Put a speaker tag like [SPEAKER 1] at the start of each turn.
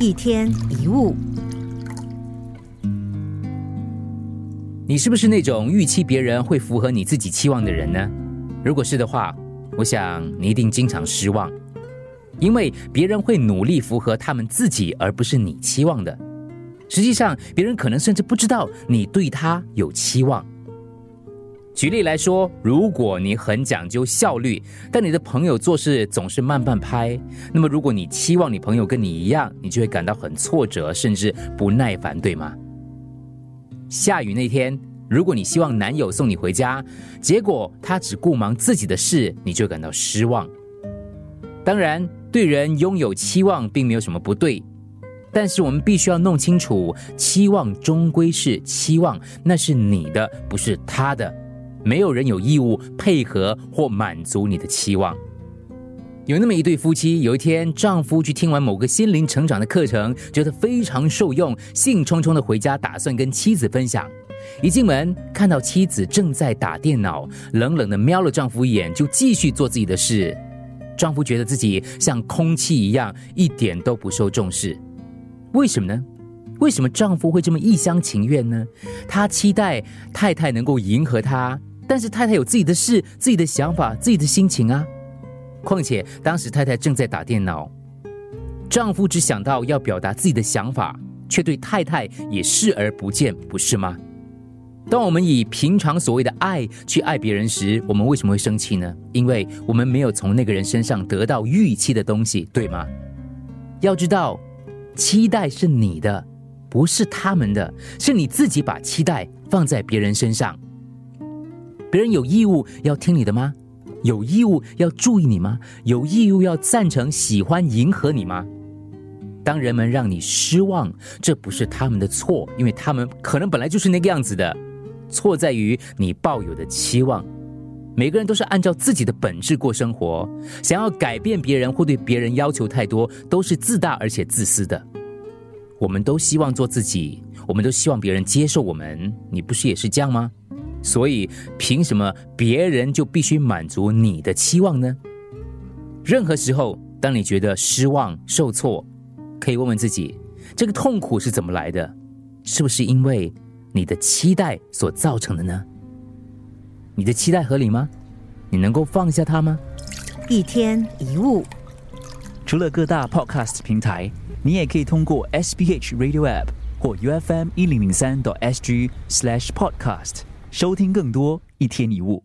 [SPEAKER 1] 一天一物，
[SPEAKER 2] 你是不是那种预期别人会符合你自己期望的人呢？如果是的话，我想你一定经常失望，因为别人会努力符合他们自己，而不是你期望的。实际上，别人可能甚至不知道你对他有期望。举例来说，如果你很讲究效率，但你的朋友做事总是慢半拍，那么如果你期望你朋友跟你一样，你就会感到很挫折，甚至不耐烦，对吗？下雨那天，如果你希望男友送你回家，结果他只顾忙自己的事，你就感到失望。当然，对人拥有期望并没有什么不对，但是我们必须要弄清楚，期望终归是期望，那是你的，不是他的。没有人有义务配合或满足你的期望。有那么一对夫妻，有一天，丈夫去听完某个心灵成长的课程，觉得非常受用，兴冲冲的回家，打算跟妻子分享。一进门，看到妻子正在打电脑，冷冷的瞄了丈夫一眼，就继续做自己的事。丈夫觉得自己像空气一样，一点都不受重视。为什么呢？为什么丈夫会这么一厢情愿呢？他期待太太能够迎合他。但是太太有自己的事、自己的想法、自己的心情啊。况且当时太太正在打电脑，丈夫只想到要表达自己的想法，却对太太也视而不见，不是吗？当我们以平常所谓的爱去爱别人时，我们为什么会生气呢？因为我们没有从那个人身上得到预期的东西，对吗？要知道，期待是你的，不是他们的，是你自己把期待放在别人身上。别人有义务要听你的吗？有义务要注意你吗？有义务要赞成、喜欢、迎合你吗？当人们让你失望，这不是他们的错，因为他们可能本来就是那个样子的。错在于你抱有的期望。每个人都是按照自己的本质过生活，想要改变别人或对别人要求太多，都是自大而且自私的。我们都希望做自己，我们都希望别人接受我们。你不是也是这样吗？所以，凭什么别人就必须满足你的期望呢？任何时候，当你觉得失望、受挫，可以问问自己：这个痛苦是怎么来的？是不是因为你的期待所造成的呢？你的期待合理吗？你能够放下它吗？
[SPEAKER 1] 一天一物，
[SPEAKER 3] 除了各大 Podcast 平台，你也可以通过 SBH Radio App 或 UFM 一零零三 SG Slash Podcast。收听更多一天一物。